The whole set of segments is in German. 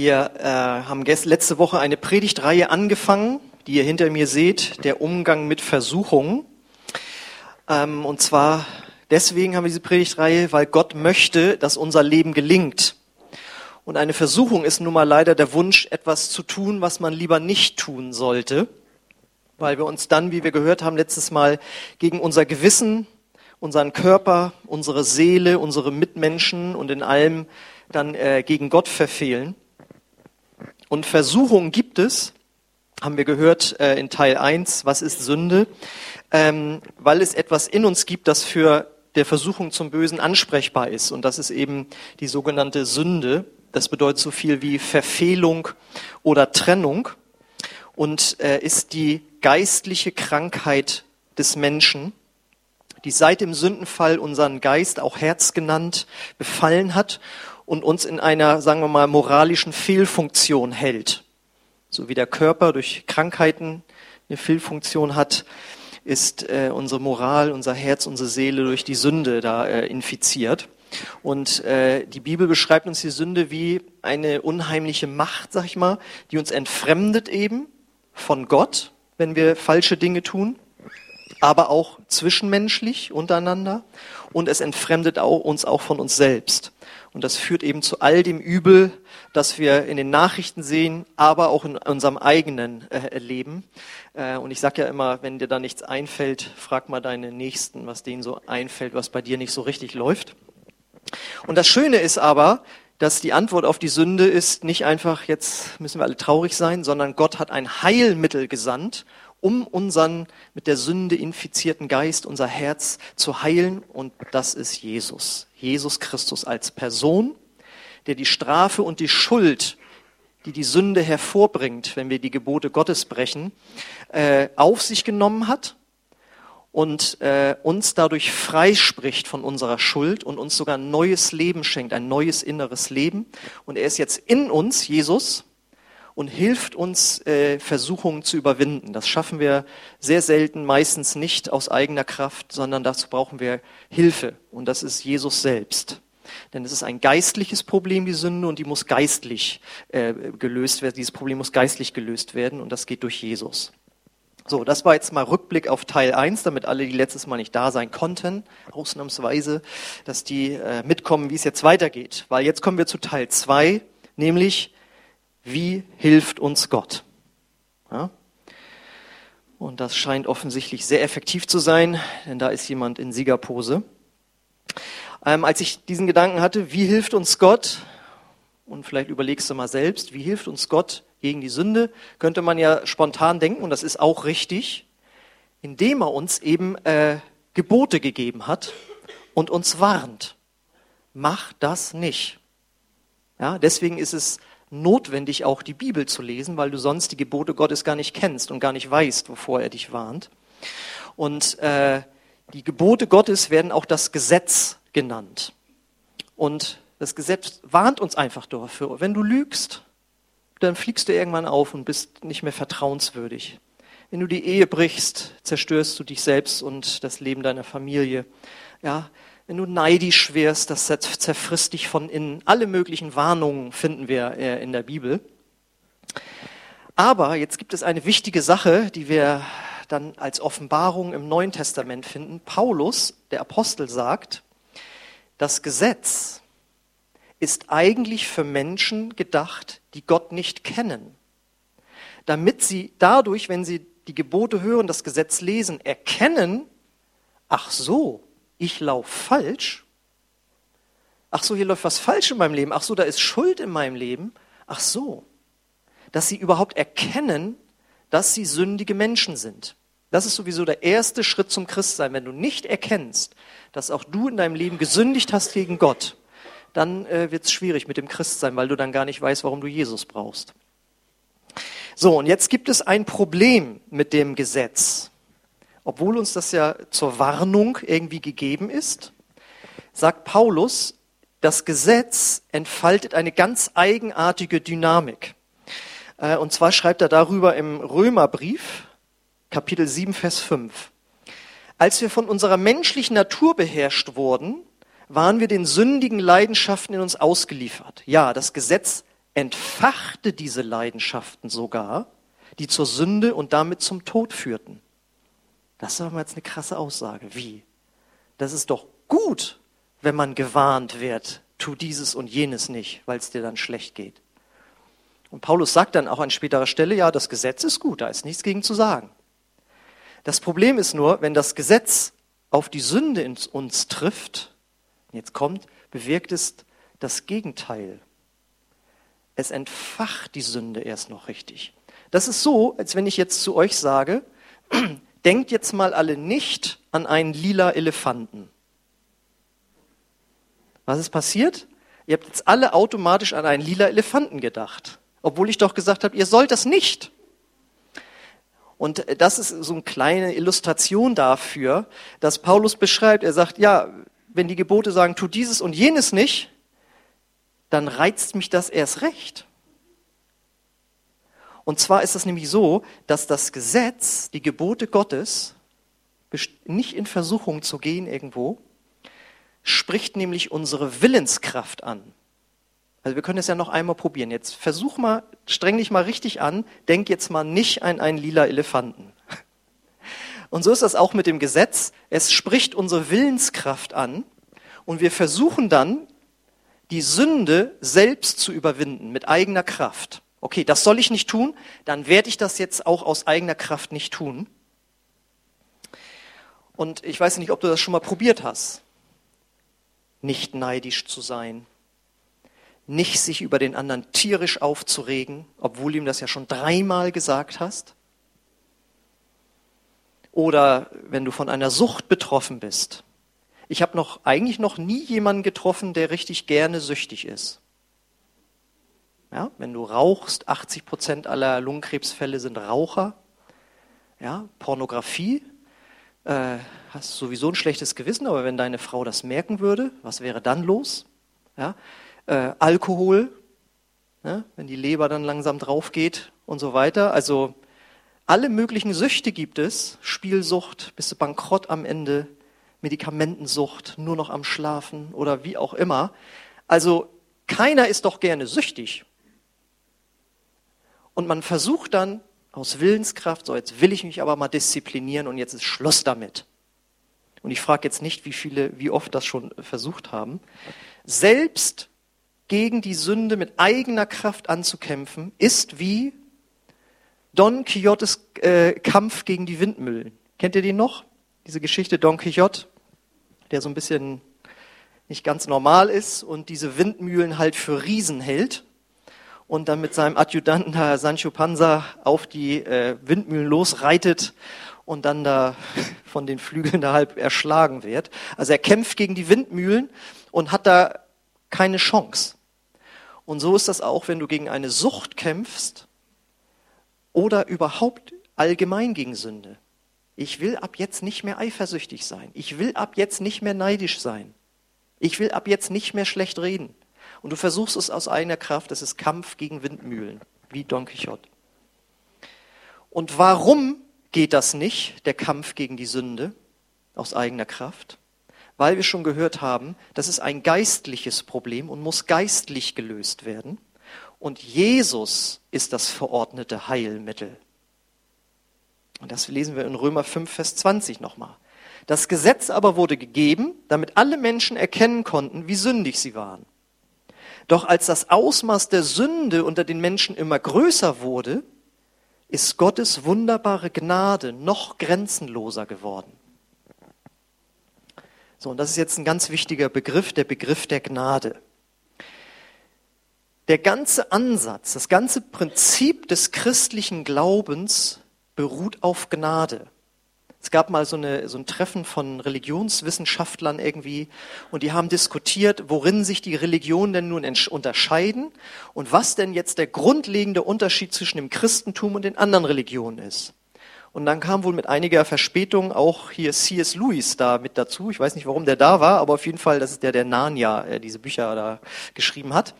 Wir äh, haben letzte Woche eine Predigtreihe angefangen, die ihr hinter mir seht, der Umgang mit Versuchungen. Ähm, und zwar deswegen haben wir diese Predigtreihe, weil Gott möchte, dass unser Leben gelingt. Und eine Versuchung ist nun mal leider der Wunsch, etwas zu tun, was man lieber nicht tun sollte, weil wir uns dann, wie wir gehört haben letztes Mal, gegen unser Gewissen, unseren Körper, unsere Seele, unsere Mitmenschen und in allem dann äh, gegen Gott verfehlen. Und Versuchungen gibt es, haben wir gehört äh, in Teil 1, was ist Sünde, ähm, weil es etwas in uns gibt, das für der Versuchung zum Bösen ansprechbar ist. Und das ist eben die sogenannte Sünde. Das bedeutet so viel wie Verfehlung oder Trennung und äh, ist die geistliche Krankheit des Menschen, die seit dem Sündenfall unseren Geist, auch Herz genannt, befallen hat und uns in einer, sagen wir mal, moralischen Fehlfunktion hält. So wie der Körper durch Krankheiten eine Fehlfunktion hat, ist äh, unsere Moral, unser Herz, unsere Seele durch die Sünde da äh, infiziert. Und äh, die Bibel beschreibt uns die Sünde wie eine unheimliche Macht, sag ich mal, die uns entfremdet eben von Gott, wenn wir falsche Dinge tun, aber auch zwischenmenschlich untereinander und es entfremdet auch, uns auch von uns selbst. Und das führt eben zu all dem Übel, das wir in den Nachrichten sehen, aber auch in unserem eigenen äh, Leben. Äh, und ich sage ja immer, wenn dir da nichts einfällt, frag mal deine Nächsten, was denen so einfällt, was bei dir nicht so richtig läuft. Und das Schöne ist aber, dass die Antwort auf die Sünde ist nicht einfach, jetzt müssen wir alle traurig sein, sondern Gott hat ein Heilmittel gesandt, um unseren mit der Sünde infizierten Geist, unser Herz zu heilen. Und das ist Jesus. Jesus Christus als Person, der die Strafe und die Schuld, die die Sünde hervorbringt, wenn wir die Gebote Gottes brechen, äh, auf sich genommen hat und äh, uns dadurch freispricht von unserer Schuld und uns sogar ein neues Leben schenkt, ein neues inneres Leben. Und er ist jetzt in uns, Jesus, und hilft uns, äh, Versuchungen zu überwinden. Das schaffen wir sehr selten, meistens nicht aus eigener Kraft, sondern dazu brauchen wir Hilfe. Und das ist Jesus selbst. Denn es ist ein geistliches Problem, die Sünde, und die muss geistlich äh, gelöst werden. Dieses Problem muss geistlich gelöst werden, und das geht durch Jesus. So, das war jetzt mal Rückblick auf Teil 1, damit alle, die letztes Mal nicht da sein konnten, ausnahmsweise, dass die äh, mitkommen, wie es jetzt weitergeht. Weil jetzt kommen wir zu Teil 2, nämlich wie hilft uns Gott? Ja? Und das scheint offensichtlich sehr effektiv zu sein, denn da ist jemand in Siegerpose. Ähm, als ich diesen Gedanken hatte, wie hilft uns Gott? Und vielleicht überlegst du mal selbst, wie hilft uns Gott gegen die Sünde? Könnte man ja spontan denken, und das ist auch richtig, indem er uns eben äh, Gebote gegeben hat und uns warnt. Mach das nicht. Ja, deswegen ist es notwendig, auch die Bibel zu lesen, weil du sonst die Gebote Gottes gar nicht kennst und gar nicht weißt, wovor er dich warnt. Und äh, die Gebote Gottes werden auch das Gesetz genannt. Und das Gesetz warnt uns einfach dafür. Wenn du lügst, dann fliegst du irgendwann auf und bist nicht mehr vertrauenswürdig. Wenn du die Ehe brichst, zerstörst du dich selbst und das Leben deiner Familie. Ja, wenn du neidisch wirst, das zerfrisst dich von innen. Alle möglichen Warnungen finden wir äh, in der Bibel. Aber jetzt gibt es eine wichtige Sache, die wir dann als Offenbarung im Neuen Testament finden. Paulus, der Apostel, sagt, das Gesetz ist eigentlich für Menschen gedacht, die Gott nicht kennen, damit sie dadurch, wenn sie die Gebote hören, das Gesetz lesen, erkennen, ach so, ich laufe falsch. Ach so, hier läuft was falsch in meinem Leben. Ach so, da ist Schuld in meinem Leben. Ach so, dass sie überhaupt erkennen, dass sie sündige Menschen sind. Das ist sowieso der erste Schritt zum Christsein. Wenn du nicht erkennst, dass auch du in deinem Leben gesündigt hast gegen Gott, dann äh, wird es schwierig mit dem Christsein, weil du dann gar nicht weißt, warum du Jesus brauchst. So, und jetzt gibt es ein Problem mit dem Gesetz obwohl uns das ja zur Warnung irgendwie gegeben ist, sagt Paulus, das Gesetz entfaltet eine ganz eigenartige Dynamik. Äh, und zwar schreibt er darüber im Römerbrief, Kapitel 7, Vers 5. Als wir von unserer menschlichen Natur beherrscht wurden, waren wir den sündigen Leidenschaften in uns ausgeliefert. Ja, das Gesetz entfachte diese Leidenschaften sogar, die zur Sünde und damit zum Tod führten. Das ist aber jetzt eine krasse Aussage. Wie? Das ist doch gut, wenn man gewarnt wird, tu dieses und jenes nicht, weil es dir dann schlecht geht. Und Paulus sagt dann auch an späterer Stelle, ja, das Gesetz ist gut, da ist nichts gegen zu sagen. Das Problem ist nur, wenn das Gesetz auf die Sünde in uns trifft, jetzt kommt, bewirkt es das Gegenteil. Es entfacht die Sünde erst noch richtig. Das ist so, als wenn ich jetzt zu euch sage, denkt jetzt mal alle nicht an einen lila Elefanten. Was ist passiert? Ihr habt jetzt alle automatisch an einen lila Elefanten gedacht, obwohl ich doch gesagt habe, ihr sollt das nicht. Und das ist so eine kleine Illustration dafür, dass Paulus beschreibt, er sagt, ja, wenn die Gebote sagen, tu dieses und jenes nicht, dann reizt mich das erst recht. Und zwar ist es nämlich so, dass das Gesetz, die Gebote Gottes, nicht in Versuchung zu gehen irgendwo, spricht nämlich unsere Willenskraft an. Also wir können es ja noch einmal probieren. Jetzt versuch mal, streng dich mal richtig an, denk jetzt mal nicht an einen lila Elefanten. Und so ist das auch mit dem Gesetz. Es spricht unsere Willenskraft an und wir versuchen dann, die Sünde selbst zu überwinden mit eigener Kraft. Okay, das soll ich nicht tun, dann werde ich das jetzt auch aus eigener Kraft nicht tun. Und ich weiß nicht, ob du das schon mal probiert hast. Nicht neidisch zu sein, nicht sich über den anderen tierisch aufzuregen, obwohl ihm das ja schon dreimal gesagt hast. Oder wenn du von einer Sucht betroffen bist. Ich habe noch eigentlich noch nie jemanden getroffen, der richtig gerne süchtig ist. Ja, wenn du rauchst, 80 Prozent aller Lungenkrebsfälle sind Raucher. Ja, Pornografie, äh, hast sowieso ein schlechtes Gewissen, aber wenn deine Frau das merken würde, was wäre dann los? Ja, äh, Alkohol, ja, wenn die Leber dann langsam drauf geht und so weiter. Also alle möglichen Süchte gibt es. Spielsucht, bist du bankrott am Ende, Medikamentensucht, nur noch am Schlafen oder wie auch immer. Also keiner ist doch gerne süchtig. Und man versucht dann aus Willenskraft, so jetzt will ich mich aber mal disziplinieren und jetzt ist Schluss damit. Und ich frage jetzt nicht, wie viele, wie oft das schon versucht haben. Selbst gegen die Sünde mit eigener Kraft anzukämpfen, ist wie Don Quixotes äh, Kampf gegen die Windmühlen. Kennt ihr den noch? Diese Geschichte Don Quixote, der so ein bisschen nicht ganz normal ist und diese Windmühlen halt für Riesen hält und dann mit seinem Adjutanten Herr Sancho Panza auf die äh, Windmühlen losreitet und dann da von den Flügeln da halb erschlagen wird. Also er kämpft gegen die Windmühlen und hat da keine Chance. Und so ist das auch, wenn du gegen eine Sucht kämpfst oder überhaupt allgemein gegen Sünde. Ich will ab jetzt nicht mehr eifersüchtig sein. Ich will ab jetzt nicht mehr neidisch sein. Ich will ab jetzt nicht mehr schlecht reden. Und du versuchst es aus eigener Kraft. Es ist Kampf gegen Windmühlen, wie Don Quixote. Und warum geht das nicht, der Kampf gegen die Sünde aus eigener Kraft? weil wir schon gehört haben, das ist ein geistliches Problem und muss geistlich gelöst werden. Und Jesus ist das verordnete Heilmittel. Und das lesen wir in Römer 5, Vers 20 nochmal. Das Gesetz aber wurde gegeben, damit alle Menschen erkennen konnten, wie sündig sie waren. Doch als das Ausmaß der Sünde unter den Menschen immer größer wurde, ist Gottes wunderbare Gnade noch grenzenloser geworden. So, und das ist jetzt ein ganz wichtiger Begriff, der Begriff der Gnade. Der ganze Ansatz, das ganze Prinzip des christlichen Glaubens beruht auf Gnade. Es gab mal so, eine, so ein Treffen von Religionswissenschaftlern irgendwie und die haben diskutiert, worin sich die Religionen denn nun unterscheiden und was denn jetzt der grundlegende Unterschied zwischen dem Christentum und den anderen Religionen ist. Und dann kam wohl mit einiger Verspätung auch hier C.S. Lewis da mit dazu. Ich weiß nicht, warum der da war, aber auf jeden Fall, das ist der, der Narnia äh, diese Bücher da geschrieben hat.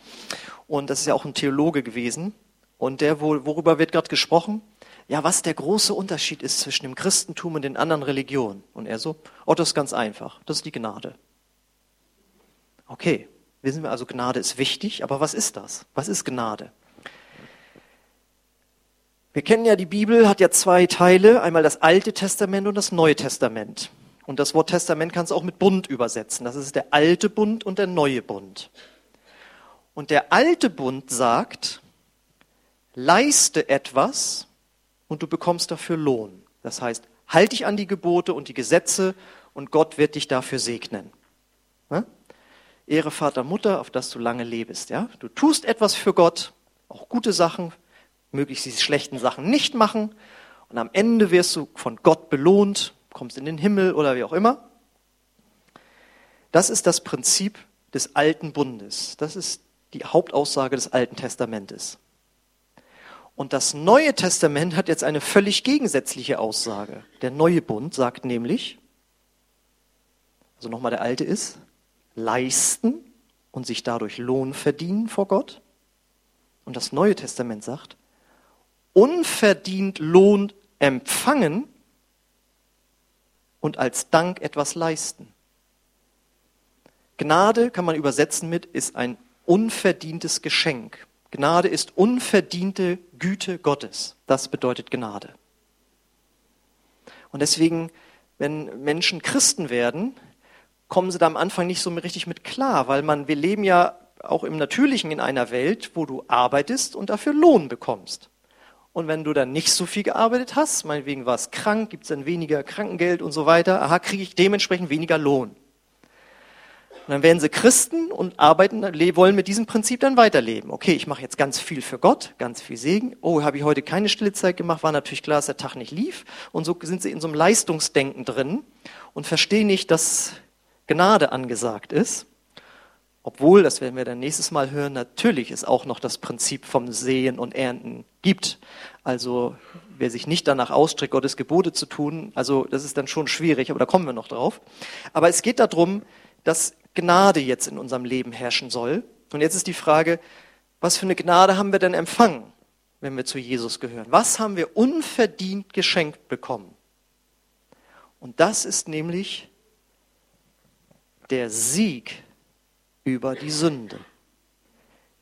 Und das ist ja auch ein Theologe gewesen. Und der wohl, worüber wird gerade gesprochen? Ja, was der große Unterschied ist zwischen dem Christentum und den anderen Religionen. Und er so, oh, das ist ganz einfach. Das ist die Gnade. Okay, Wissen wir also, Gnade ist wichtig, aber was ist das? Was ist Gnade? Wir kennen ja, die Bibel hat ja zwei Teile, einmal das Alte Testament und das Neue Testament. Und das Wort Testament kannst du auch mit Bund übersetzen. Das ist der alte Bund und der neue Bund. Und der alte Bund sagt, leiste etwas und du bekommst dafür Lohn. Das heißt, halt dich an die Gebote und die Gesetze und Gott wird dich dafür segnen. Ja? Ehre Vater, Mutter, auf dass du lange lebst. Ja? Du tust etwas für Gott, auch gute Sachen, möglichst diese schlechten Sachen nicht machen und am Ende wirst du von Gott belohnt, kommst in den Himmel oder wie auch immer. Das ist das Prinzip des alten Bundes. Das ist die Hauptaussage des Alten Testamentes. Und das Neue Testament hat jetzt eine völlig gegensätzliche Aussage. Der neue Bund sagt nämlich, also nochmal der alte ist, leisten und sich dadurch Lohn verdienen vor Gott. Und das Neue Testament sagt, unverdient Lohn empfangen und als Dank etwas leisten. Gnade kann man übersetzen mit, ist ein unverdientes Geschenk. Gnade ist unverdiente Güte Gottes. Das bedeutet Gnade. Und deswegen, wenn Menschen Christen werden, kommen sie da am Anfang nicht so richtig mit klar, weil man, wir leben ja auch im Natürlichen in einer Welt, wo du arbeitest und dafür Lohn bekommst. Und wenn du dann nicht so viel gearbeitet hast, meinetwegen warst krank, gibt es dann weniger Krankengeld und so weiter, aha, kriege ich dementsprechend weniger Lohn. Und dann werden sie Christen und arbeiten, wollen mit diesem Prinzip dann weiterleben. Okay, ich mache jetzt ganz viel für Gott, ganz viel Segen. Oh, habe ich heute keine stille Zeit gemacht, war natürlich klar, dass der Tag nicht lief. Und so sind sie in so einem Leistungsdenken drin und verstehen nicht, dass Gnade angesagt ist. Obwohl, das werden wir dann nächstes Mal hören, natürlich es auch noch das Prinzip vom Sehen und Ernten gibt. Also wer sich nicht danach ausstreckt, Gottes Gebote zu tun, also das ist dann schon schwierig, aber da kommen wir noch drauf. Aber es geht darum, dass Gnade jetzt in unserem Leben herrschen soll. Und jetzt ist die Frage, was für eine Gnade haben wir denn empfangen, wenn wir zu Jesus gehören? Was haben wir unverdient geschenkt bekommen? Und das ist nämlich der Sieg über die Sünde.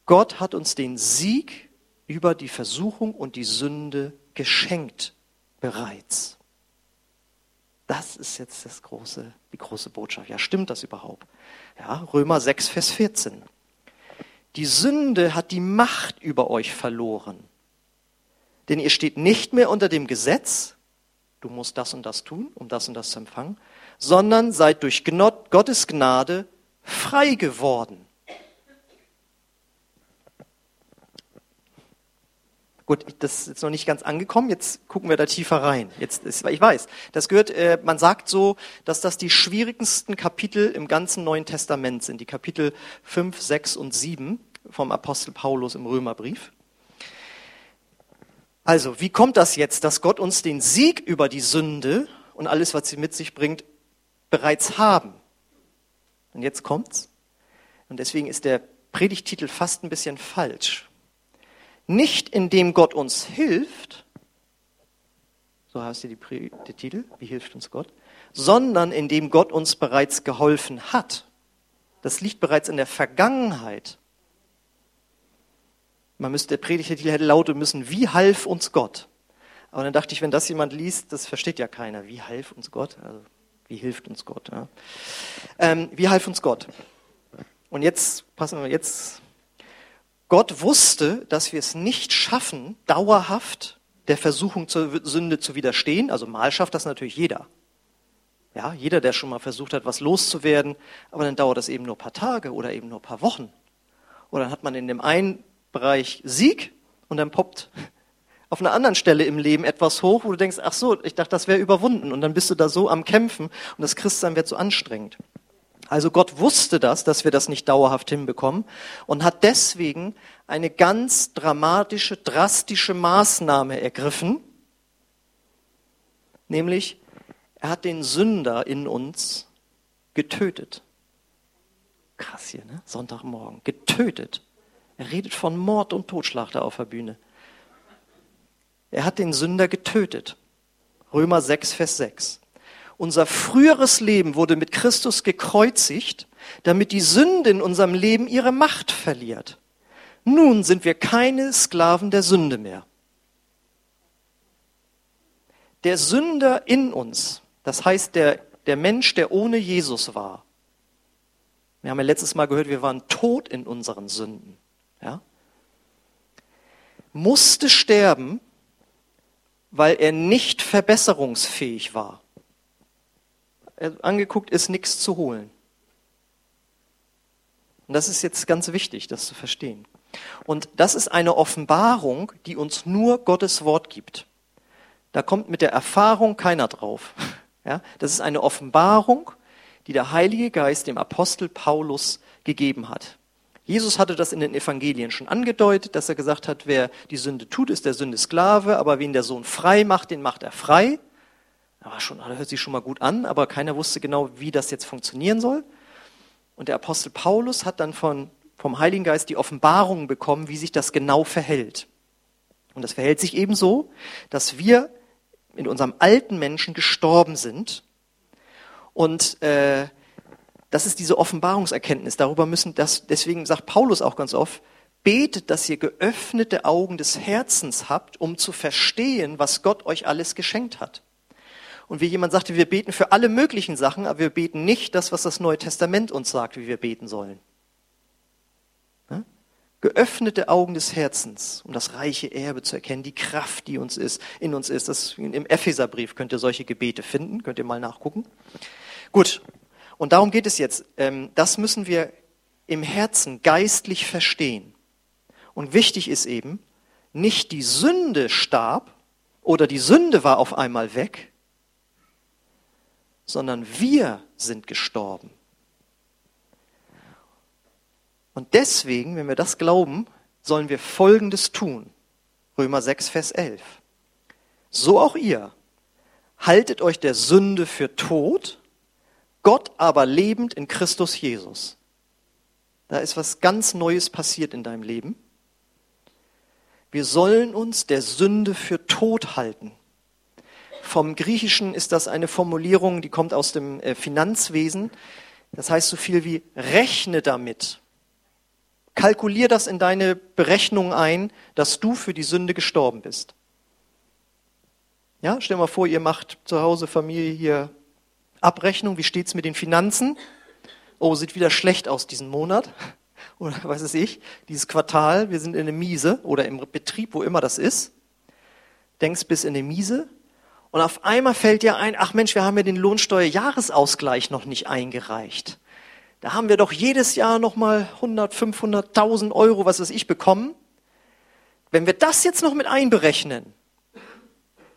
Gott hat uns den Sieg über die Versuchung und die Sünde geschenkt bereits. Das ist jetzt das große, die große Botschaft. Ja, stimmt das überhaupt? Ja, Römer 6, Vers 14. Die Sünde hat die Macht über euch verloren. Denn ihr steht nicht mehr unter dem Gesetz, du musst das und das tun, um das und das zu empfangen, sondern seid durch Gottes Gnade frei geworden. Gut, das ist jetzt noch nicht ganz angekommen. Jetzt gucken wir da tiefer rein. Jetzt ist, ich weiß, das gehört. Äh, man sagt so, dass das die schwierigsten Kapitel im ganzen Neuen Testament sind. Die Kapitel 5, 6 und 7 vom Apostel Paulus im Römerbrief. Also, wie kommt das jetzt, dass Gott uns den Sieg über die Sünde und alles, was sie mit sich bringt, bereits haben? Und jetzt kommt's. Und deswegen ist der Predigtitel fast ein bisschen falsch. Nicht indem Gott uns hilft, so heißt die, der Titel, wie hilft uns Gott, sondern indem Gott uns bereits geholfen hat. Das liegt bereits in der Vergangenheit. Man müsste, der Predigtitel hätte lauten müssen, wie half uns Gott? Aber dann dachte ich, wenn das jemand liest, das versteht ja keiner. Wie half uns Gott? Also, wie hilft uns Gott? Ja? Ähm, wie half uns Gott? Und jetzt, passen wir, jetzt Gott wusste, dass wir es nicht schaffen, dauerhaft der Versuchung zur Sünde zu widerstehen. Also mal schafft das natürlich jeder. Ja, jeder, der schon mal versucht hat, was loszuwerden, aber dann dauert das eben nur ein paar Tage oder eben nur ein paar Wochen. Oder dann hat man in dem einen Bereich Sieg und dann poppt auf einer anderen Stelle im Leben etwas hoch, wo du denkst, ach so, ich dachte, das wäre überwunden. Und dann bist du da so am Kämpfen und das Christsein wird so anstrengend. Also Gott wusste das, dass wir das nicht dauerhaft hinbekommen und hat deswegen eine ganz dramatische, drastische Maßnahme ergriffen, nämlich er hat den Sünder in uns getötet. Krass hier, ne? Sonntagmorgen. Getötet. Er redet von Mord und Totschlag da auf der Bühne. Er hat den Sünder getötet. Römer 6, Vers 6. Unser früheres Leben wurde mit Christus gekreuzigt, damit die Sünde in unserem Leben ihre Macht verliert. Nun sind wir keine Sklaven der Sünde mehr. Der Sünder in uns, das heißt der, der Mensch, der ohne Jesus war. Wir haben ja letztes Mal gehört, wir waren tot in unseren Sünden. Ja? Musste sterben, weil er nicht verbesserungsfähig war. Angeguckt ist nichts zu holen. Und das ist jetzt ganz wichtig, das zu verstehen. Und das ist eine Offenbarung, die uns nur Gottes Wort gibt. Da kommt mit der Erfahrung keiner drauf. Ja, das ist eine Offenbarung, die der Heilige Geist dem Apostel Paulus gegeben hat. Jesus hatte das in den Evangelien schon angedeutet, dass er gesagt hat, wer die Sünde tut, ist der Sünde Sklave, aber wen der Sohn frei macht, den macht er frei. Das, schon, das hört sich schon mal gut an, aber keiner wusste genau, wie das jetzt funktionieren soll. Und der Apostel Paulus hat dann von, vom Heiligen Geist die Offenbarung bekommen, wie sich das genau verhält. Und das verhält sich eben so, dass wir in unserem alten Menschen gestorben sind und äh, das ist diese Offenbarungserkenntnis. Darüber müssen das, deswegen sagt Paulus auch ganz oft, betet, dass ihr geöffnete Augen des Herzens habt, um zu verstehen, was Gott euch alles geschenkt hat. Und wie jemand sagte, wir beten für alle möglichen Sachen, aber wir beten nicht das, was das Neue Testament uns sagt, wie wir beten sollen. Ja? Geöffnete Augen des Herzens, um das reiche Erbe zu erkennen, die Kraft, die uns ist, in uns ist. Das, Im Epheserbrief könnt ihr solche Gebete finden, könnt ihr mal nachgucken. Gut, und darum geht es jetzt. Ähm, das müssen wir im Herzen geistlich verstehen. Und wichtig ist eben, nicht die Sünde starb oder die Sünde war auf einmal weg, sondern wir sind gestorben. Und deswegen, wenn wir das glauben, sollen wir Folgendes tun. Römer 6, Vers 11. So auch ihr. Haltet euch der Sünde für tot Gott aber lebend in Christus Jesus. Da ist was ganz Neues passiert in deinem Leben. Wir sollen uns der Sünde für tot halten. Vom Griechischen ist das eine Formulierung, die kommt aus dem äh, Finanzwesen. Das heißt so viel wie rechne damit. Kalkulier das in deine Berechnung ein, dass du für die Sünde gestorben bist. Ja, stell mal vor, ihr macht zu Hause Familie hier Abrechnung, wie steht es mit den Finanzen? Oh, sieht wieder schlecht aus diesen Monat. Oder was weiß ich, dieses Quartal, wir sind in der Miese oder im Betrieb, wo immer das ist. Denkst bis in die Miese. Und auf einmal fällt dir ein, ach Mensch, wir haben ja den Lohnsteuerjahresausgleich noch nicht eingereicht. Da haben wir doch jedes Jahr nochmal 100, 500, 1000 Euro, was weiß ich, bekommen. Wenn wir das jetzt noch mit einberechnen,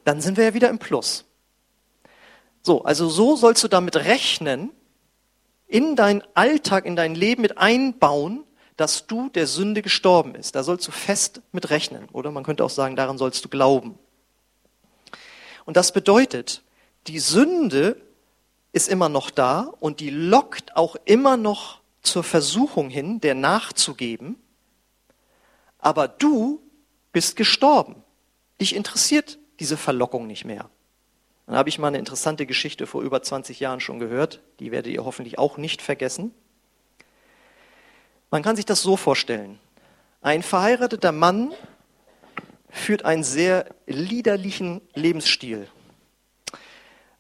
dann sind wir ja wieder im Plus. So, also so sollst du damit rechnen, in deinen Alltag, in dein Leben mit einbauen, dass du der Sünde gestorben ist. Da sollst du fest mit rechnen. Oder man könnte auch sagen, daran sollst du glauben. Und das bedeutet, die Sünde ist immer noch da und die lockt auch immer noch zur Versuchung hin, der nachzugeben. Aber du bist gestorben. Dich interessiert diese Verlockung nicht mehr. Dann habe ich mal eine interessante Geschichte vor über 20 Jahren schon gehört. Die werdet ihr hoffentlich auch nicht vergessen. Man kann sich das so vorstellen. Ein verheirateter Mann führt einen sehr liederlichen Lebensstil.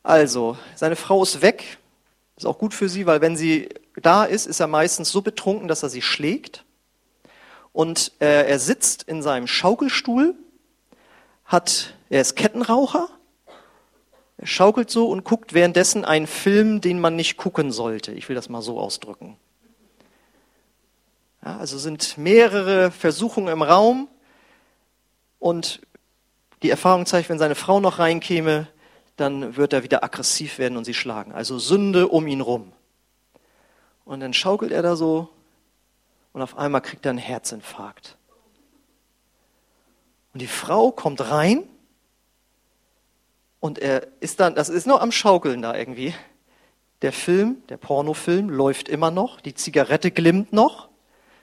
Also, seine Frau ist weg. Ist auch gut für sie, weil wenn sie da ist, ist er meistens so betrunken, dass er sie schlägt. Und äh, er sitzt in seinem Schaukelstuhl, hat, er ist Kettenraucher er schaukelt so und guckt währenddessen einen Film, den man nicht gucken sollte. Ich will das mal so ausdrücken. Ja, also sind mehrere Versuchungen im Raum und die Erfahrung zeigt, wenn seine Frau noch reinkäme, dann wird er wieder aggressiv werden und sie schlagen. Also Sünde um ihn rum. Und dann schaukelt er da so und auf einmal kriegt er einen Herzinfarkt. Und die Frau kommt rein und er ist dann, das ist noch am Schaukeln da irgendwie. Der Film, der Pornofilm läuft immer noch, die Zigarette glimmt noch.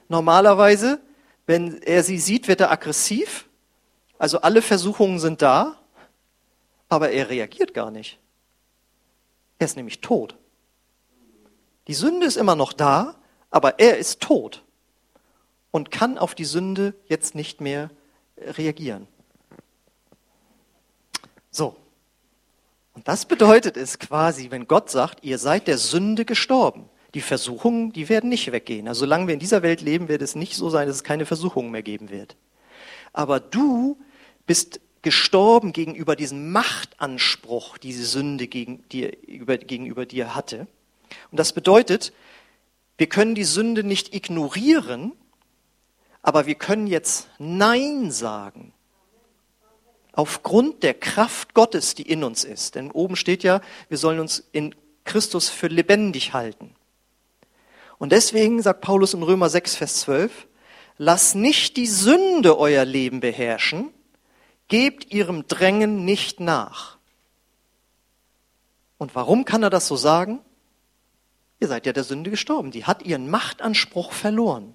Normalerweise, wenn er sie sieht, wird er aggressiv. Also alle Versuchungen sind da, aber er reagiert gar nicht. Er ist nämlich tot. Die Sünde ist immer noch da, aber er ist tot und kann auf die Sünde jetzt nicht mehr reagieren. So. Und das bedeutet es quasi, wenn Gott sagt, ihr seid der Sünde gestorben. Die Versuchungen, die werden nicht weggehen. Also solange wir in dieser Welt leben, wird es nicht so sein, dass es keine Versuchungen mehr geben wird. Aber du bist gestorben gegenüber diesem Machtanspruch, diese Sünde gegen dir, über, gegenüber dir hatte. Und das bedeutet, wir können die Sünde nicht ignorieren, aber wir können jetzt Nein sagen. Aufgrund der Kraft Gottes, die in uns ist. Denn oben steht ja, wir sollen uns in Christus für lebendig halten. Und deswegen sagt Paulus in Römer 6, Vers 12, Lass nicht die Sünde euer Leben beherrschen, gebt ihrem Drängen nicht nach. Und warum kann er das so sagen? Ihr seid ja der Sünde gestorben. Die hat ihren Machtanspruch verloren.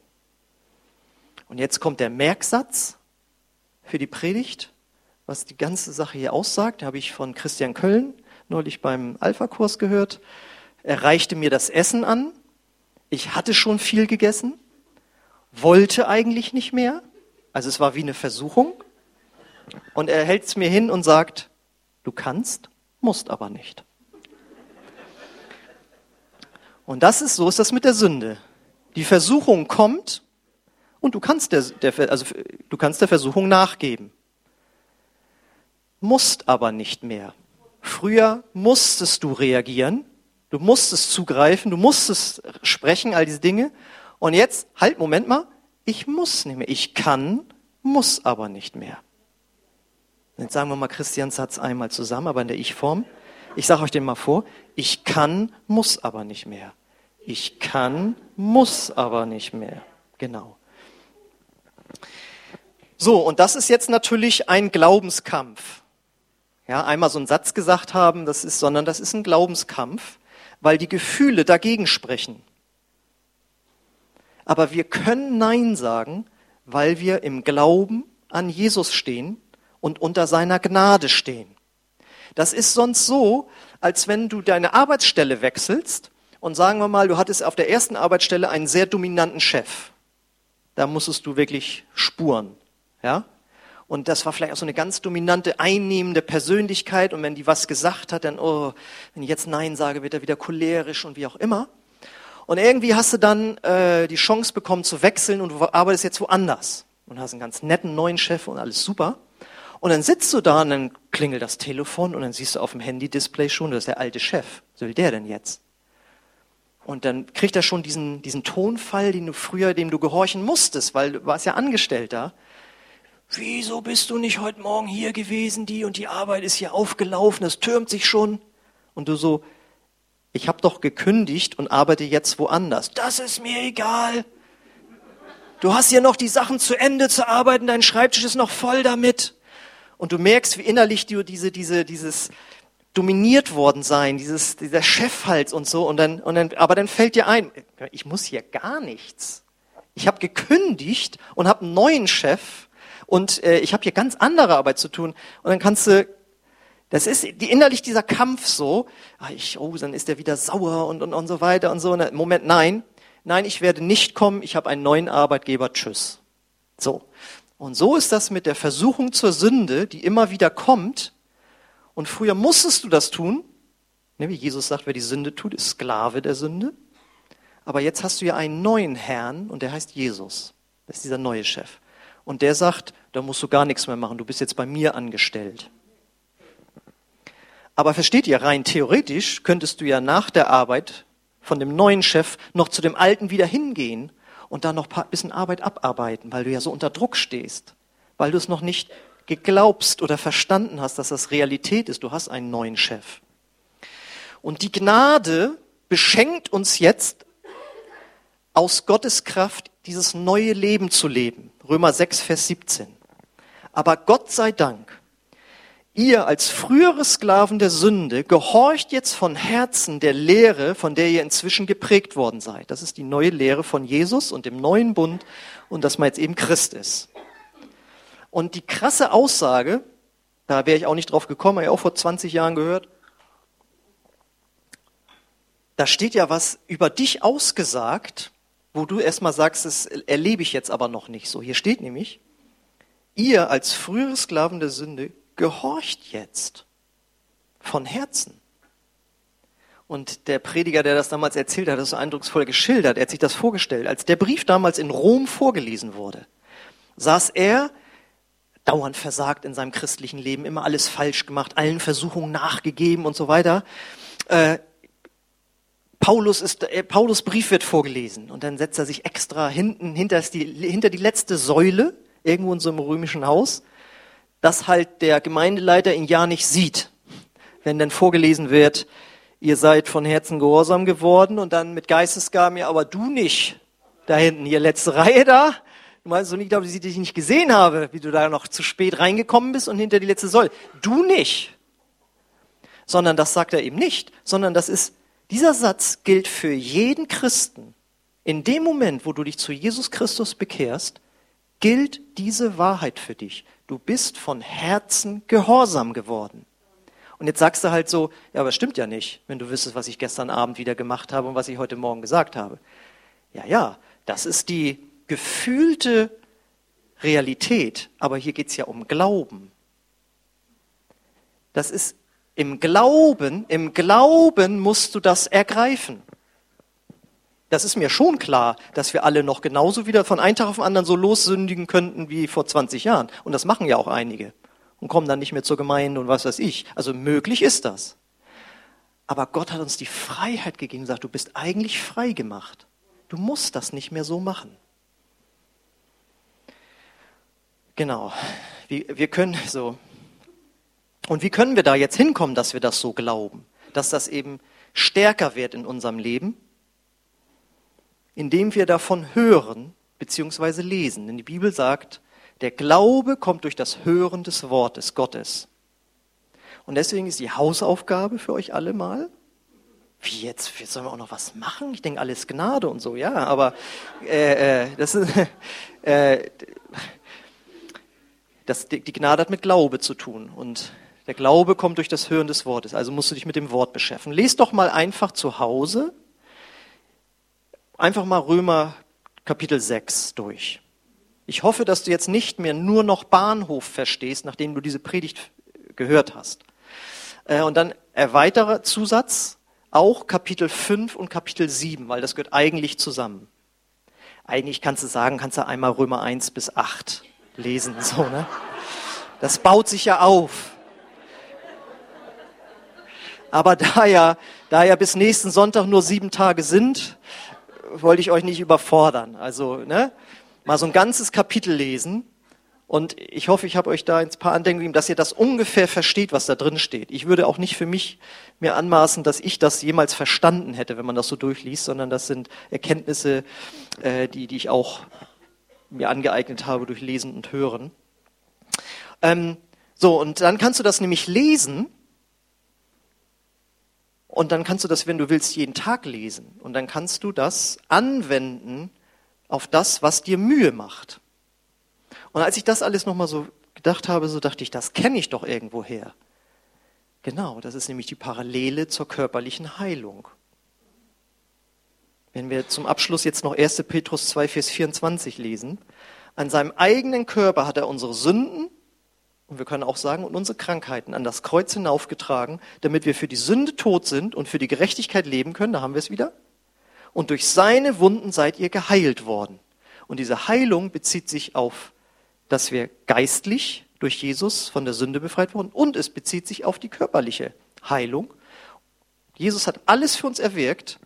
Und jetzt kommt der Merksatz für die Predigt, was die ganze Sache hier aussagt. Da habe ich von Christian Köln neulich beim Alpha-Kurs gehört. Er reichte mir das Essen an. Ich hatte schon viel gegessen, wollte eigentlich nicht mehr. Also es war wie eine Versuchung. Und er hält es mir hin und sagt, du kannst, musst aber nicht. Und das ist, so ist das mit der Sünde. Die Versuchung kommt und du kannst der, der, also du kannst der Versuchung nachgeben. Musst aber nicht mehr. Früher musstest du reagieren, du musstest zugreifen, du musstest sprechen, all diese Dinge. Und jetzt, halt, Moment mal, ich muss nicht mehr. Ich kann, muss aber nicht mehr. Jetzt sagen wir mal Christians Satz einmal zusammen, aber in der Ich-Form. Ich sage euch den mal vor. Ich kann, muss aber nicht mehr. Ich kann, muss aber nicht mehr. Genau. So, und das ist jetzt natürlich ein Glaubenskampf. Ja, einmal so einen Satz gesagt haben, das ist, sondern das ist ein Glaubenskampf, weil die Gefühle dagegen sprechen. Aber wir können Nein sagen, weil wir im Glauben an Jesus stehen und unter seiner Gnade stehen. Das ist sonst so, als wenn du deine Arbeitsstelle wechselst und sagen wir mal, du hattest auf der ersten Arbeitsstelle einen sehr dominanten Chef. Da musstest du wirklich spuren, ja? Und das war vielleicht auch so eine ganz dominante, einnehmende Persönlichkeit. Und wenn die was gesagt hat, dann, oh, wenn ich jetzt Nein sage, wird er wieder cholerisch und wie auch immer. Und irgendwie hast du dann äh, die Chance bekommen zu wechseln und du arbeitest jetzt woanders. Und hast einen ganz netten neuen Chef und alles super. Und dann sitzt du da und dann klingelt das Telefon und dann siehst du auf dem Handy-Display schon, das ist der alte Chef. Was will der denn jetzt? Und dann kriegt er schon diesen, diesen Tonfall, den du früher, dem du gehorchen musstest, weil du warst ja Angestellter. Wieso bist du nicht heute Morgen hier gewesen? Die und die Arbeit ist hier aufgelaufen, es türmt sich schon. Und du so, ich habe doch gekündigt und arbeite jetzt woanders. Das ist mir egal. Du hast hier noch die Sachen zu Ende zu arbeiten, dein Schreibtisch ist noch voll damit und du merkst, wie innerlich du diese, diese, dieses dominiert worden sein, dieses, dieser Chefhals und so, und dann, und dann, aber dann fällt dir ein, ich muss hier gar nichts. Ich habe gekündigt und habe einen neuen Chef und äh, ich habe hier ganz andere Arbeit zu tun. Und dann kannst du, das ist die, innerlich dieser Kampf so, ah, ich, oh, dann ist der wieder sauer und, und, und so weiter und so. Moment, nein, nein, ich werde nicht kommen, ich habe einen neuen Arbeitgeber, tschüss. So. Und so ist das mit der Versuchung zur Sünde, die immer wieder kommt. Und früher musstest du das tun. Ne, wie Jesus sagt, wer die Sünde tut, ist Sklave der Sünde. Aber jetzt hast du ja einen neuen Herrn und der heißt Jesus. Das ist dieser neue Chef. Und der sagt, da musst du gar nichts mehr machen, du bist jetzt bei mir angestellt. Aber versteht ihr, rein theoretisch könntest du ja nach der Arbeit von dem neuen Chef noch zu dem alten wieder hingehen und dann noch ein bisschen Arbeit abarbeiten, weil du ja so unter Druck stehst, weil du es noch nicht geglaubst oder verstanden hast, dass das Realität ist. Du hast einen neuen Chef. Und die Gnade beschenkt uns jetzt aus Gottes Kraft dieses neue Leben zu leben. Römer 6, Vers 17. Aber Gott sei Dank Ihr als frühere Sklaven der Sünde gehorcht jetzt von Herzen der Lehre, von der ihr inzwischen geprägt worden seid. Das ist die neue Lehre von Jesus und dem neuen Bund und dass man jetzt eben Christ ist. Und die krasse Aussage, da wäre ich auch nicht drauf gekommen, habe ich auch vor 20 Jahren gehört, da steht ja was über dich ausgesagt, wo du erstmal sagst, das erlebe ich jetzt aber noch nicht so. Hier steht nämlich, ihr als frühere Sklaven der Sünde gehorcht jetzt von Herzen. Und der Prediger, der das damals erzählt hat, hat das so eindrucksvoll geschildert. Er hat sich das vorgestellt. Als der Brief damals in Rom vorgelesen wurde, saß er dauernd versagt in seinem christlichen Leben, immer alles falsch gemacht, allen Versuchungen nachgegeben und so weiter. Äh, Paulus, ist, äh, Paulus Brief wird vorgelesen und dann setzt er sich extra hinten hinter die, hinter die letzte Säule, irgendwo in so einem römischen Haus, dass halt der Gemeindeleiter ihn ja nicht sieht, wenn dann vorgelesen wird, ihr seid von Herzen gehorsam geworden und dann mit Geistesgaben, ja, aber du nicht. Da hinten, hier letzte Reihe da. Du meinst so nicht, dass ich dich nicht gesehen habe, wie du da noch zu spät reingekommen bist und hinter die letzte Säule. Du nicht. Sondern das sagt er eben nicht, sondern das ist, dieser Satz gilt für jeden Christen. In dem Moment, wo du dich zu Jesus Christus bekehrst, gilt diese Wahrheit für dich. Du bist von Herzen gehorsam geworden. Und jetzt sagst du halt so, ja, aber stimmt ja nicht, wenn du wüsstest, was ich gestern Abend wieder gemacht habe und was ich heute Morgen gesagt habe. Ja, ja, das ist die gefühlte Realität, aber hier geht es ja um Glauben. Das ist im Glauben, im Glauben musst du das ergreifen. Das ist mir schon klar, dass wir alle noch genauso wieder von einem Tag auf den anderen so lossündigen könnten wie vor 20 Jahren. Und das machen ja auch einige und kommen dann nicht mehr zur Gemeinde und was weiß ich. Also möglich ist das. Aber Gott hat uns die Freiheit gegeben sagt, du bist eigentlich frei gemacht. Du musst das nicht mehr so machen. Genau. Wir, wir können so. Und wie können wir da jetzt hinkommen, dass wir das so glauben? Dass das eben stärker wird in unserem Leben? Indem wir davon hören bzw. lesen. Denn die Bibel sagt, der Glaube kommt durch das Hören des Wortes Gottes. Und deswegen ist die Hausaufgabe für euch alle mal, wie jetzt, jetzt sollen wir auch noch was machen? Ich denke, alles Gnade und so, ja, aber äh, äh, das ist, äh, das, die Gnade hat mit Glaube zu tun und der Glaube kommt durch das Hören des Wortes, also musst du dich mit dem Wort beschäftigen. Lies doch mal einfach zu Hause, einfach mal Römer Kapitel 6 durch. Ich hoffe, dass du jetzt nicht mehr nur noch Bahnhof verstehst, nachdem du diese Predigt gehört hast. Äh, und dann erweiterer Zusatz, auch Kapitel 5 und Kapitel 7, weil das gehört eigentlich zusammen. Eigentlich kannst du sagen, kannst du einmal Römer 1 bis 8 lesen, so, ne? Das baut sich ja auf. Aber da ja, da ja bis nächsten Sonntag nur sieben Tage sind, wollte ich euch nicht überfordern. Also, ne? mal so ein ganzes Kapitel lesen. Und ich hoffe, ich habe euch da ein paar Andenken gegeben, dass ihr das ungefähr versteht, was da drin steht. Ich würde auch nicht für mich mir anmaßen, dass ich das jemals verstanden hätte, wenn man das so durchliest, sondern das sind Erkenntnisse, äh, die, die ich auch mir angeeignet habe durch Lesen und Hören. Ähm, so, und dann kannst du das nämlich lesen und dann kannst du das, wenn du willst, jeden Tag lesen. Und dann kannst du das anwenden auf das, was dir Mühe macht. Und als ich das alles nochmal so gedacht habe, so dachte ich, das kenne ich doch irgendwo her. Genau, das ist nämlich die Parallele zur körperlichen Heilung. Wenn wir zum Abschluss jetzt noch 1. Petrus 2, Vers 24 lesen, an seinem eigenen Körper hat er unsere Sünden und wir können auch sagen, und unsere Krankheiten an das Kreuz hinaufgetragen, damit wir für die Sünde tot sind und für die Gerechtigkeit leben können. Da haben wir es wieder und durch seine Wunden seid ihr geheilt worden. Und diese Heilung bezieht sich auf, dass wir geistlich durch Jesus von der Sünde befreit wurden und es bezieht sich auf die körperliche Heilung. Jesus hat alles für uns erwirkt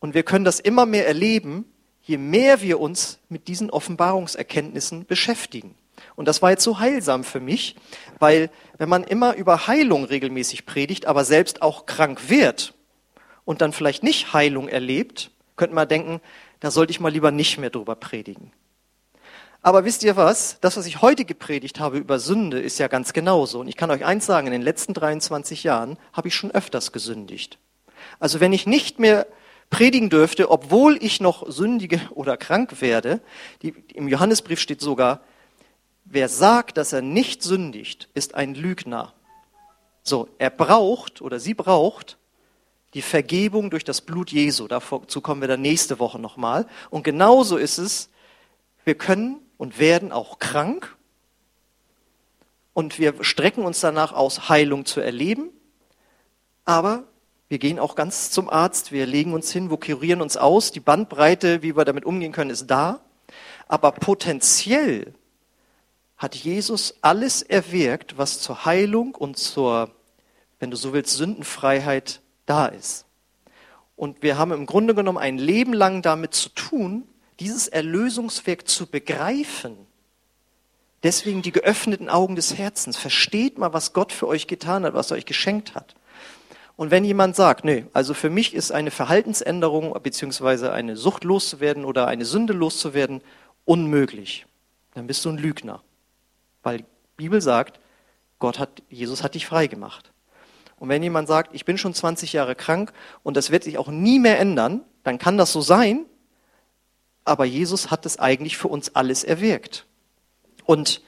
und wir können das immer mehr erleben, je mehr wir uns mit diesen Offenbarungserkenntnissen beschäftigen. Und das war jetzt so heilsam für mich, weil wenn man immer über Heilung regelmäßig predigt, aber selbst auch krank wird, und dann vielleicht nicht Heilung erlebt, könnte man denken, da sollte ich mal lieber nicht mehr drüber predigen. Aber wisst ihr was? Das, was ich heute gepredigt habe über Sünde, ist ja ganz genauso. Und ich kann euch eins sagen, in den letzten 23 Jahren habe ich schon öfters gesündigt. Also wenn ich nicht mehr predigen dürfte, obwohl ich noch sündige oder krank werde, die, im Johannesbrief steht sogar, wer sagt, dass er nicht sündigt, ist ein Lügner. So, er braucht oder sie braucht die Vergebung durch das Blut Jesu. Dazu kommen wir dann nächste Woche nochmal. Und genauso ist es, wir können und werden auch krank. Und wir strecken uns danach aus, Heilung zu erleben. Aber wir gehen auch ganz zum Arzt, wir legen uns hin, wir kurieren uns aus. Die Bandbreite, wie wir damit umgehen können, ist da. Aber potenziell hat Jesus alles erwirkt, was zur Heilung und zur, wenn du so willst, Sündenfreiheit da ist. Und wir haben im Grunde genommen ein Leben lang damit zu tun, dieses Erlösungswerk zu begreifen. Deswegen die geöffneten Augen des Herzens. Versteht mal, was Gott für euch getan hat, was er euch geschenkt hat. Und wenn jemand sagt, nee, also für mich ist eine Verhaltensänderung beziehungsweise eine Sucht loszuwerden oder eine Sünde loszuwerden unmöglich, dann bist du ein Lügner. Weil die Bibel sagt, Gott hat, Jesus hat dich frei gemacht. Und wenn jemand sagt, ich bin schon 20 Jahre krank und das wird sich auch nie mehr ändern, dann kann das so sein, aber Jesus hat es eigentlich für uns alles erwirkt. Und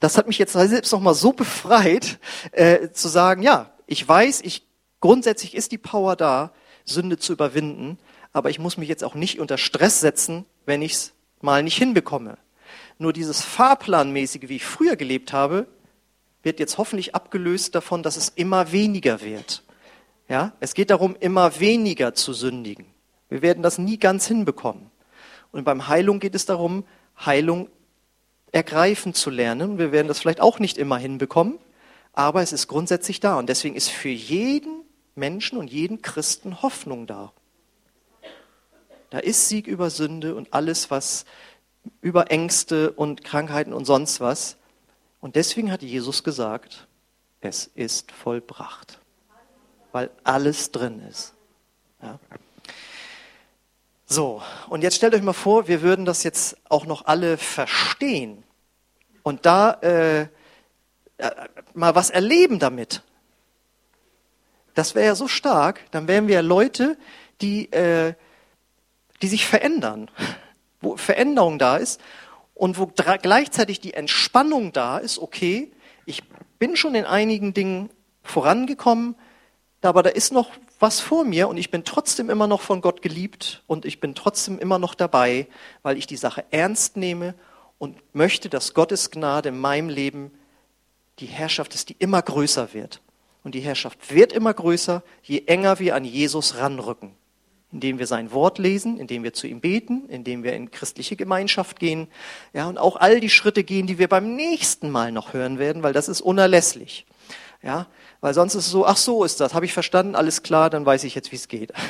das hat mich jetzt selbst nochmal so befreit, äh, zu sagen, ja, ich weiß, ich Grundsätzlich ist die Power da, Sünde zu überwinden, aber ich muss mich jetzt auch nicht unter Stress setzen, wenn ich es mal nicht hinbekomme. Nur dieses Fahrplanmäßige, wie ich früher gelebt habe, wird jetzt hoffentlich abgelöst davon, dass es immer weniger wird. Ja, es geht darum, immer weniger zu sündigen. Wir werden das nie ganz hinbekommen. Und beim Heilung geht es darum, Heilung ergreifen zu lernen. Wir werden das vielleicht auch nicht immer hinbekommen, aber es ist grundsätzlich da. Und deswegen ist für jeden Menschen und jeden Christen Hoffnung da. Da ist Sieg über Sünde und alles, was über Ängste und Krankheiten und sonst was. Und deswegen hat Jesus gesagt, es ist vollbracht, weil alles drin ist. Ja. So, und jetzt stellt euch mal vor, wir würden das jetzt auch noch alle verstehen und da äh, äh mal was erleben damit. Das wäre ja so stark, dann wären wir Leute, die, äh, die sich verändern, wo Veränderung da ist und wo gleichzeitig die Entspannung da ist, okay, ich bin schon in einigen Dingen vorangekommen, aber da ist noch was vor mir und ich bin trotzdem immer noch von Gott geliebt und ich bin trotzdem immer noch dabei, weil ich die Sache ernst nehme und möchte, dass Gottes Gnade in meinem Leben die Herrschaft ist, die immer größer wird. Und die Herrschaft wird immer größer, je enger wir an Jesus ranrücken. Indem wir sein Wort lesen, indem wir zu ihm beten, indem wir in christliche Gemeinschaft gehen. Ja, und auch all die Schritte gehen, die wir beim nächsten Mal noch hören werden, weil das ist unerlässlich. Ja, weil sonst ist es so, ach so ist das, habe ich verstanden, alles klar, dann weiß ich jetzt, wie es geht.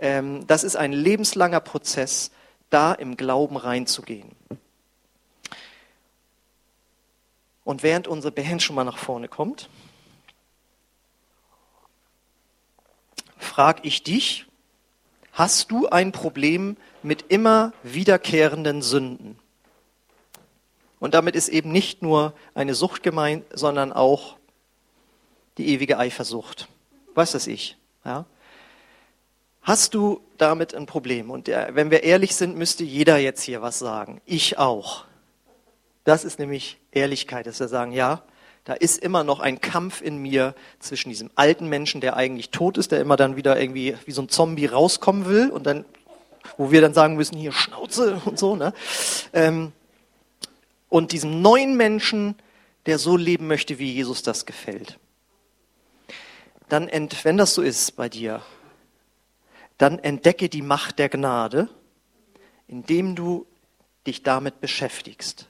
Ähm, das ist ein lebenslanger Prozess, da im Glauben reinzugehen. Und während unsere Band schon mal nach vorne kommt, frage ich dich, hast du ein Problem mit immer wiederkehrenden Sünden? Und damit ist eben nicht nur eine Sucht gemeint, sondern auch die ewige Eifersucht. Was das ich? Ja? Hast du damit ein Problem? Und wenn wir ehrlich sind, müsste jeder jetzt hier was sagen. Ich auch. Das ist nämlich Ehrlichkeit, dass wir sagen, ja, da ist immer noch ein Kampf in mir zwischen diesem alten Menschen, der eigentlich tot ist, der immer dann wieder irgendwie wie so ein Zombie rauskommen will und dann, wo wir dann sagen müssen, hier Schnauze und so, ne? Ähm, und diesem neuen Menschen, der so leben möchte, wie Jesus das gefällt. Dann, ent, wenn das so ist bei dir, dann entdecke die Macht der Gnade, indem du dich damit beschäftigst.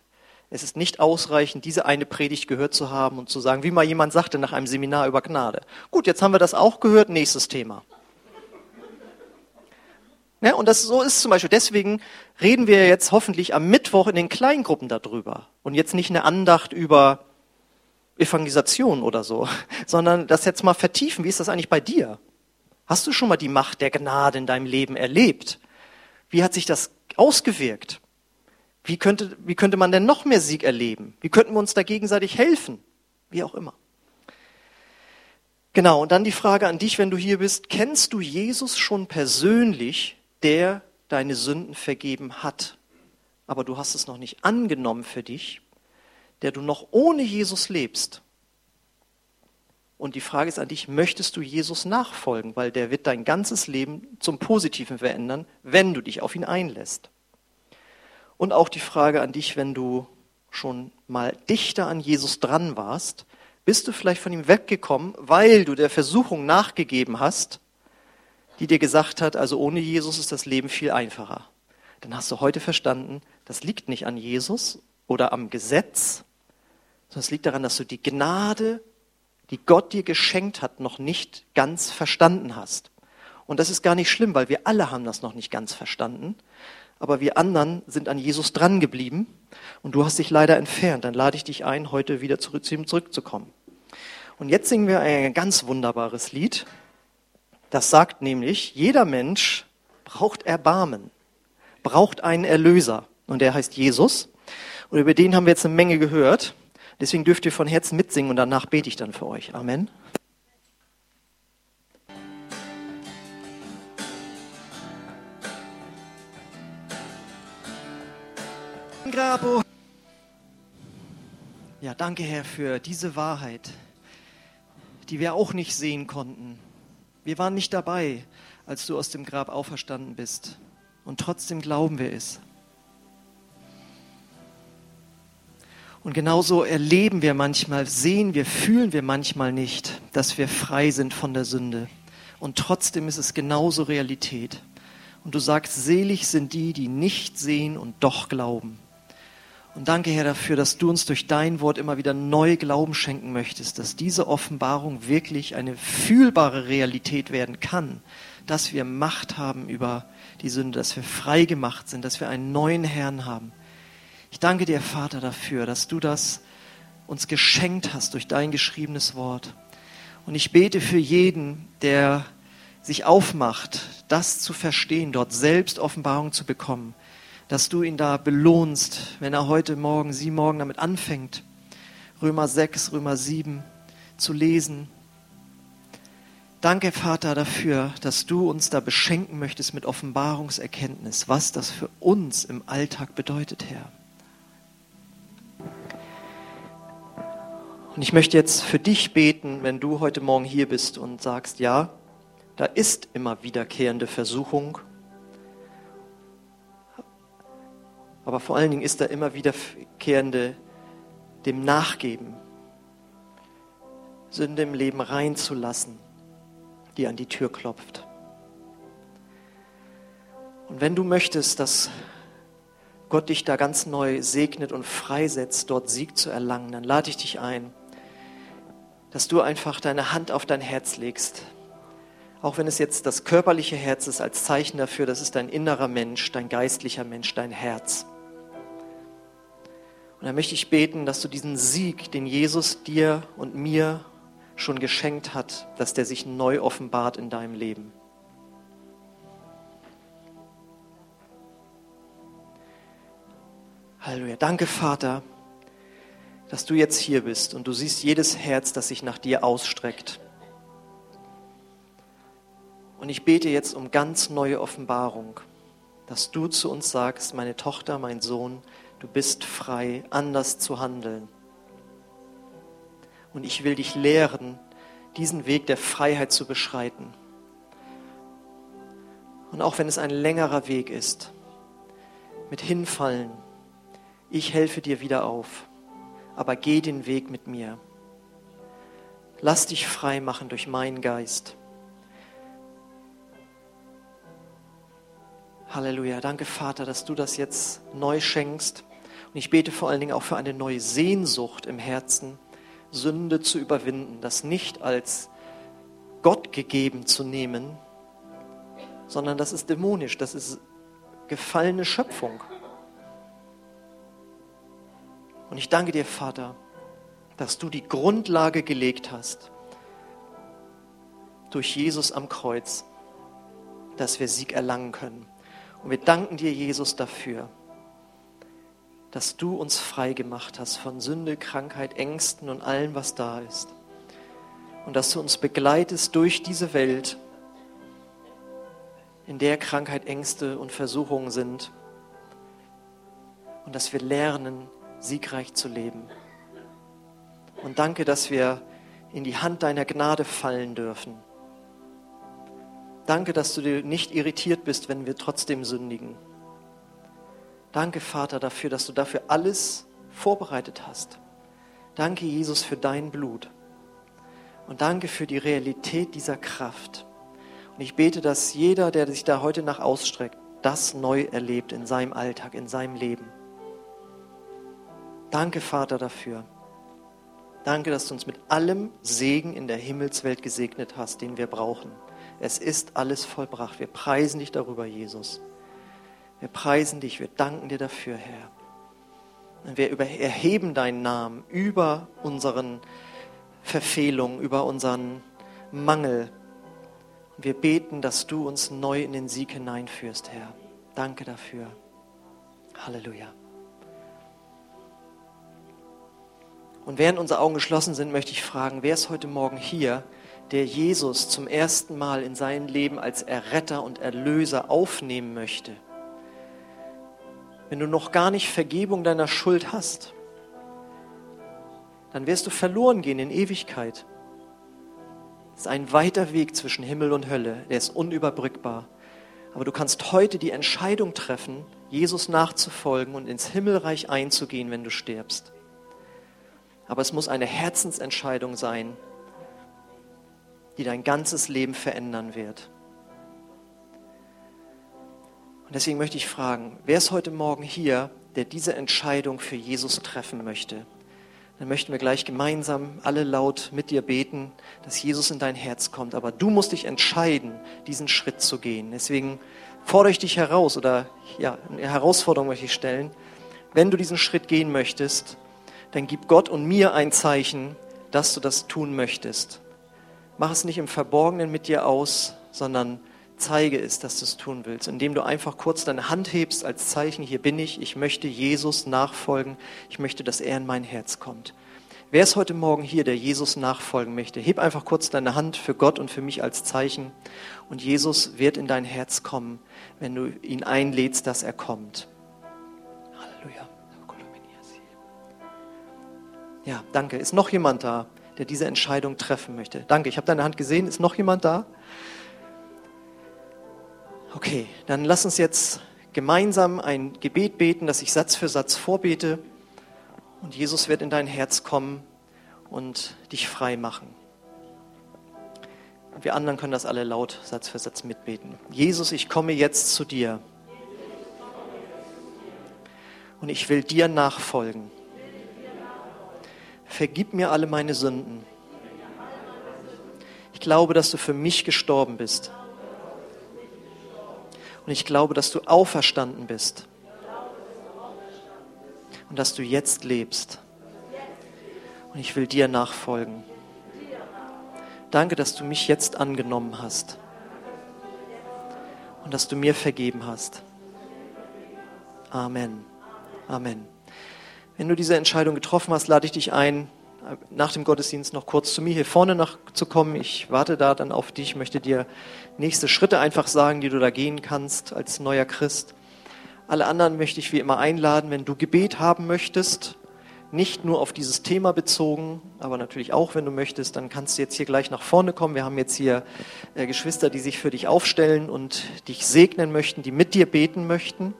Es ist nicht ausreichend, diese eine Predigt gehört zu haben und zu sagen, wie mal jemand sagte nach einem Seminar über Gnade. Gut, jetzt haben wir das auch gehört, nächstes Thema. Ja, und das so ist zum Beispiel, deswegen reden wir jetzt hoffentlich am Mittwoch in den Kleingruppen darüber und jetzt nicht eine Andacht über Evangelisation oder so, sondern das jetzt mal vertiefen. Wie ist das eigentlich bei dir? Hast du schon mal die Macht der Gnade in deinem Leben erlebt? Wie hat sich das ausgewirkt? Wie könnte, wie könnte man denn noch mehr Sieg erleben? Wie könnten wir uns da gegenseitig helfen? Wie auch immer. Genau, und dann die Frage an dich, wenn du hier bist, kennst du Jesus schon persönlich, der deine Sünden vergeben hat, aber du hast es noch nicht angenommen für dich, der du noch ohne Jesus lebst? Und die Frage ist an dich, möchtest du Jesus nachfolgen? Weil der wird dein ganzes Leben zum Positiven verändern, wenn du dich auf ihn einlässt. Und auch die Frage an dich, wenn du schon mal dichter an Jesus dran warst, bist du vielleicht von ihm weggekommen, weil du der Versuchung nachgegeben hast, die dir gesagt hat, also ohne Jesus ist das Leben viel einfacher. Dann hast du heute verstanden, das liegt nicht an Jesus oder am Gesetz, sondern es liegt daran, dass du die Gnade, die Gott dir geschenkt hat, noch nicht ganz verstanden hast. Und das ist gar nicht schlimm, weil wir alle haben das noch nicht ganz verstanden. Aber wir anderen sind an Jesus dran geblieben und du hast dich leider entfernt. Dann lade ich dich ein, heute wieder zurück zu ihm zurückzukommen. Und jetzt singen wir ein ganz wunderbares Lied. Das sagt nämlich, jeder Mensch braucht Erbarmen, braucht einen Erlöser. Und der heißt Jesus. Und über den haben wir jetzt eine Menge gehört. Deswegen dürft ihr von Herzen mitsingen und danach bete ich dann für euch. Amen. Grabo. Ja, danke Herr für diese Wahrheit, die wir auch nicht sehen konnten. Wir waren nicht dabei, als du aus dem Grab auferstanden bist. Und trotzdem glauben wir es. Und genauso erleben wir manchmal, sehen wir, fühlen wir manchmal nicht, dass wir frei sind von der Sünde. Und trotzdem ist es genauso Realität. Und du sagst, selig sind die, die nicht sehen und doch glauben. Und danke, Herr, dafür, dass du uns durch dein Wort immer wieder neu Glauben schenken möchtest, dass diese Offenbarung wirklich eine fühlbare Realität werden kann, dass wir Macht haben über die Sünde, dass wir frei gemacht sind, dass wir einen neuen Herrn haben ich danke dir, Vater, dafür, dass du das uns geschenkt hast durch dein geschriebenes Wort. Und ich bete für jeden, der sich aufmacht, das zu verstehen, dort selbst Offenbarung zu bekommen, dass du ihn da belohnst, wenn er heute Morgen, sie morgen damit anfängt, Römer 6, Römer 7 zu lesen. Danke, Vater, dafür, dass du uns da beschenken möchtest mit Offenbarungserkenntnis, was das für uns im Alltag bedeutet, Herr. Und ich möchte jetzt für dich beten, wenn du heute Morgen hier bist und sagst, ja, da ist immer wiederkehrende Versuchung, aber vor allen Dingen ist da immer wiederkehrende dem Nachgeben, Sünde im Leben reinzulassen, die an die Tür klopft. Und wenn du möchtest, dass Gott dich da ganz neu segnet und freisetzt, dort Sieg zu erlangen, dann lade ich dich ein, dass du einfach deine Hand auf dein Herz legst. Auch wenn es jetzt das körperliche Herz ist, als Zeichen dafür, das ist dein innerer Mensch, dein geistlicher Mensch, dein Herz. Und dann möchte ich beten, dass du diesen Sieg, den Jesus dir und mir schon geschenkt hat, dass der sich neu offenbart in deinem Leben. Halleluja. Danke, Vater dass du jetzt hier bist und du siehst jedes Herz, das sich nach dir ausstreckt. Und ich bete jetzt um ganz neue Offenbarung, dass du zu uns sagst, meine Tochter, mein Sohn, du bist frei, anders zu handeln. Und ich will dich lehren, diesen Weg der Freiheit zu beschreiten. Und auch wenn es ein längerer Weg ist, mit Hinfallen, ich helfe dir wieder auf aber geh den Weg mit mir. Lass dich frei machen durch meinen Geist. Halleluja. Danke, Vater, dass du das jetzt neu schenkst. Und ich bete vor allen Dingen auch für eine neue Sehnsucht im Herzen, Sünde zu überwinden, das nicht als Gott gegeben zu nehmen, sondern das ist dämonisch, das ist gefallene Schöpfung. Und ich danke dir, Vater, dass du die Grundlage gelegt hast durch Jesus am Kreuz, dass wir Sieg erlangen können. Und wir danken dir, Jesus, dafür, dass du uns frei gemacht hast von Sünde, Krankheit, Ängsten und allem, was da ist. Und dass du uns begleitest durch diese Welt, in der Krankheit, Ängste und Versuchungen sind. Und dass wir lernen, siegreich zu leben. Und danke, dass wir in die Hand deiner Gnade fallen dürfen. Danke, dass du dir nicht irritiert bist, wenn wir trotzdem sündigen. Danke, Vater, dafür, dass du dafür alles vorbereitet hast. Danke, Jesus, für dein Blut. Und danke für die Realität dieser Kraft. Und ich bete, dass jeder, der sich da heute nach ausstreckt, das neu erlebt in seinem Alltag, in seinem Leben. Danke, Vater, dafür. Danke, dass du uns mit allem Segen in der Himmelswelt gesegnet hast, den wir brauchen. Es ist alles vollbracht. Wir preisen dich darüber, Jesus. Wir preisen dich, wir danken dir dafür, Herr. Wir erheben deinen Namen über unseren Verfehlungen, über unseren Mangel. Wir beten, dass du uns neu in den Sieg hineinführst, Herr. Danke dafür. Halleluja. Und während unsere Augen geschlossen sind, möchte ich fragen, wer ist heute Morgen hier, der Jesus zum ersten Mal in sein Leben als Erretter und Erlöser aufnehmen möchte? Wenn du noch gar nicht Vergebung deiner Schuld hast, dann wirst du verloren gehen in Ewigkeit. Es ist ein weiter Weg zwischen Himmel und Hölle, der ist unüberbrückbar. Aber du kannst heute die Entscheidung treffen, Jesus nachzufolgen und ins Himmelreich einzugehen, wenn du stirbst. Aber es muss eine Herzensentscheidung sein, die dein ganzes Leben verändern wird. Und deswegen möchte ich fragen, wer ist heute Morgen hier, der diese Entscheidung für Jesus treffen möchte? Dann möchten wir gleich gemeinsam alle laut mit dir beten, dass Jesus in dein Herz kommt. Aber du musst dich entscheiden, diesen Schritt zu gehen. Deswegen fordere ich dich heraus oder ja, eine Herausforderung möchte ich stellen. Wenn du diesen Schritt gehen möchtest, dann gib Gott und mir ein Zeichen, dass du das tun möchtest. Mach es nicht im Verborgenen mit dir aus, sondern zeige es, dass du es tun willst, indem du einfach kurz deine Hand hebst als Zeichen, hier bin ich, ich möchte Jesus nachfolgen, ich möchte, dass er in mein Herz kommt. Wer ist heute Morgen hier, der Jesus nachfolgen möchte? Heb einfach kurz deine Hand für Gott und für mich als Zeichen und Jesus wird in dein Herz kommen, wenn du ihn einlädst, dass er kommt. Ja, danke. Ist noch jemand da, der diese Entscheidung treffen möchte? Danke, ich habe deine Hand gesehen. Ist noch jemand da? Okay, dann lass uns jetzt gemeinsam ein Gebet beten, das ich Satz für Satz vorbete. Und Jesus wird in dein Herz kommen und dich frei machen. Wir anderen können das alle laut Satz für Satz mitbeten. Jesus, ich komme jetzt zu dir. Und ich will dir nachfolgen. Vergib mir alle meine Sünden. Ich glaube, dass du für mich gestorben bist. Und ich glaube, dass du auferstanden bist. Und dass du jetzt lebst. Und ich will dir nachfolgen. Danke, dass du mich jetzt angenommen hast. Und dass du mir vergeben hast. Amen. Amen. Wenn du diese Entscheidung getroffen hast, lade ich dich ein, nach dem Gottesdienst noch kurz zu mir hier vorne nach, zu kommen. Ich warte da dann auf dich, möchte dir nächste Schritte einfach sagen, die du da gehen kannst als neuer Christ. Alle anderen möchte ich wie immer einladen, wenn du Gebet haben möchtest, nicht nur auf dieses Thema bezogen, aber natürlich auch, wenn du möchtest, dann kannst du jetzt hier gleich nach vorne kommen. Wir haben jetzt hier äh, Geschwister, die sich für dich aufstellen und dich segnen möchten, die mit dir beten möchten.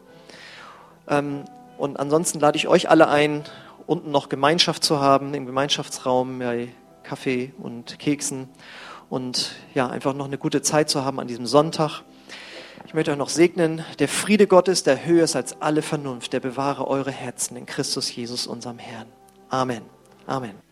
Ähm, und ansonsten lade ich euch alle ein, unten noch Gemeinschaft zu haben, im Gemeinschaftsraum bei Kaffee und Keksen und ja, einfach noch eine gute Zeit zu haben an diesem Sonntag. Ich möchte euch noch segnen, der Friede Gottes, der höher ist als alle Vernunft, der bewahre eure Herzen in Christus Jesus, unserem Herrn. Amen. Amen.